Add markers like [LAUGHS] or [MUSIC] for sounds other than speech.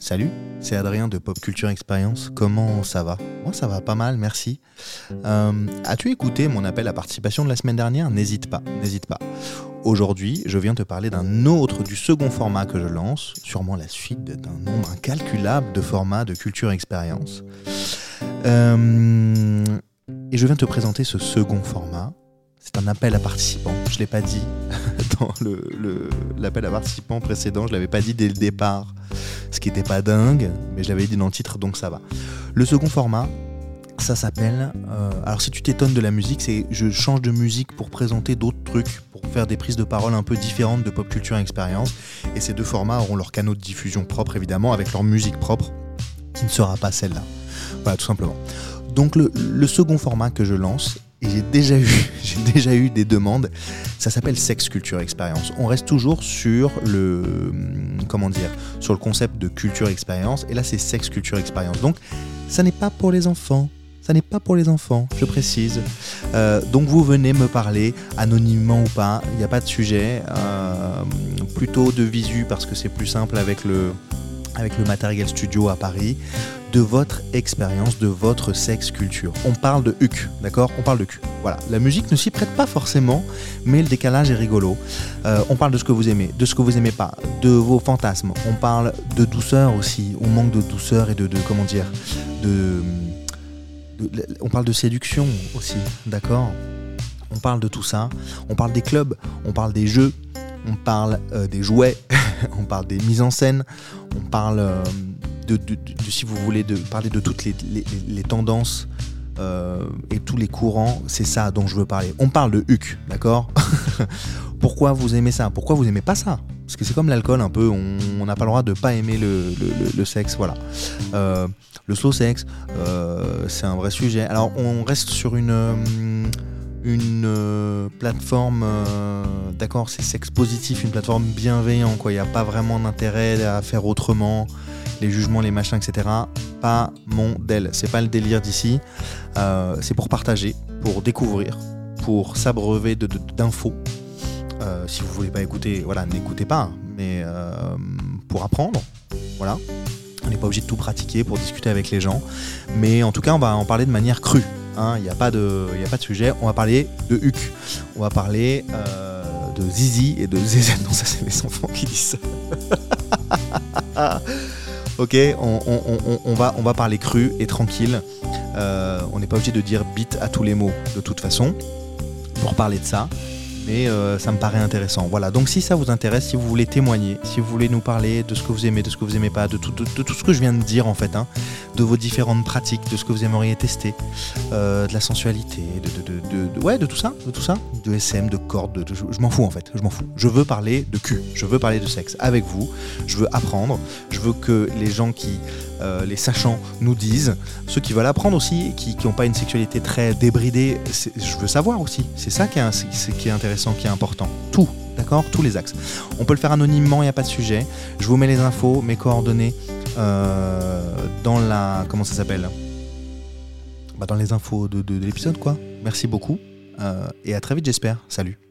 Salut, c'est Adrien de Pop Culture Experience. Comment ça va? Moi ça va pas mal, merci. Euh, as-tu écouté mon appel à participation de la semaine dernière? N'hésite pas, n'hésite pas. Aujourd'hui, je viens te parler d'un autre, du second format que je lance, sûrement la suite d'un nombre incalculable de formats de Culture Experience. Euh, et je viens te présenter ce second format. C'est un appel à participants. Je ne l'ai pas dit [LAUGHS] dans l'appel à participants précédent, je ne l'avais pas dit dès le départ, ce qui n'était pas dingue, mais je l'avais dit dans le titre, donc ça va. Le second format, ça s'appelle. Euh, alors si tu t'étonnes de la musique, c'est je change de musique pour présenter d'autres trucs, pour faire des prises de parole un peu différentes de pop culture expérience. Et ces deux formats auront leur canaux de diffusion propre évidemment, avec leur musique propre, qui ne sera pas celle-là. Voilà, tout simplement. Donc le, second format que je lance, et j'ai déjà eu, [LAUGHS] j'ai déjà eu des demandes, ça s'appelle Sex Culture Experience. On reste toujours sur le, hum, comment dire, sur le concept de culture expérience, et là c'est Sex Culture Experience. Donc ça n'est pas pour les enfants, ça n'est pas pour les enfants, je précise. Euh, donc vous venez me parler, anonymement ou pas, il n'y a pas de sujet. Euh, plutôt de visu parce que c'est plus simple avec le, avec le Material Studio à Paris de votre expérience, de votre sexe culture. On parle de HUC, d'accord? On parle de cul. Voilà, la musique ne s'y prête pas forcément, mais le décalage est rigolo. Euh, on parle de ce que vous aimez, de ce que vous aimez pas, de vos fantasmes. On parle de douceur aussi. On manque de douceur et de, comment dire, de, on parle de séduction aussi, d'accord? On parle de tout ça. On parle des clubs, on parle des jeux, on parle euh, des jouets, [LAUGHS] on parle des mises en scène, on parle euh, de, si vous voulez, de parler de toutes les, tendances euh, et tous les courants, c'est ça dont je veux parler. On parle de HUC, d'accord? [LAUGHS] Pourquoi vous aimez ça? Pourquoi vous aimez pas ça? Parce que c'est comme l'alcool un peu, on n'a pas le droit de pas aimer le, sexe, voilà. Le slow euh, c'est un vrai sujet. Alors on reste sur une une plateforme, d'accord, c'est sexe positif, une plateforme bienveillante, quoi. Il n'y a pas vraiment d'intérêt à faire autrement les jugements, les machins, etc. Pas mon del. C'est pas le délire d'ici. Euh, c'est pour partager, pour découvrir, pour s'abreuver d'infos. Euh, si vous voulez pas écouter, voilà, n'écoutez pas. Mais euh, pour apprendre, voilà. On n'est pas obligé de tout pratiquer pour discuter avec les gens. Mais en tout cas, on va en parler de manière crue. Hein. Il n'y a, pas de, sujet. On va parler de HUC. On va parler de Zizi et de ZZ. [LAUGHS] Non, ça, c'est mes enfants qui disent ça. [LAUGHS] ok, on, va, on va parler cru et tranquille. Euh, on n'est pas obligé de dire bit à tous les mots de toute façon pour parler de ça mais euh, ça me paraît intéressant. Voilà, donc si ça vous intéresse, si vous voulez témoigner, si vous voulez nous parler de ce que vous aimez, de ce que vous aimez pas, de tout, ce que je viens de dire en fait, hein, de vos différentes pratiques, de ce que vous aimeriez tester, euh, de la sensualité, de, ouais, de tout ça, de tout ça, de SM, de cordes, je, m'en fous en fait, je m'en fous. Je veux parler de cul, je veux parler de sexe avec vous, je veux apprendre, je veux que les gens qui euh, les sachants nous disent, ceux qui veulent apprendre aussi, qui n'ont pas une sexualité très débridée, je veux savoir aussi. C'est ça qui est, qui est intéressant, qui est important. Tout, Tous les axes. On peut le faire anonymement, il n'y a pas de sujet. Je vous mets les infos, mes coordonnées euh, dans la. Comment ça s'appelle? Bah, Dans les infos de, l'épisode, quoi. Merci beaucoup. Euh, et à très vite, j'espère. Salut.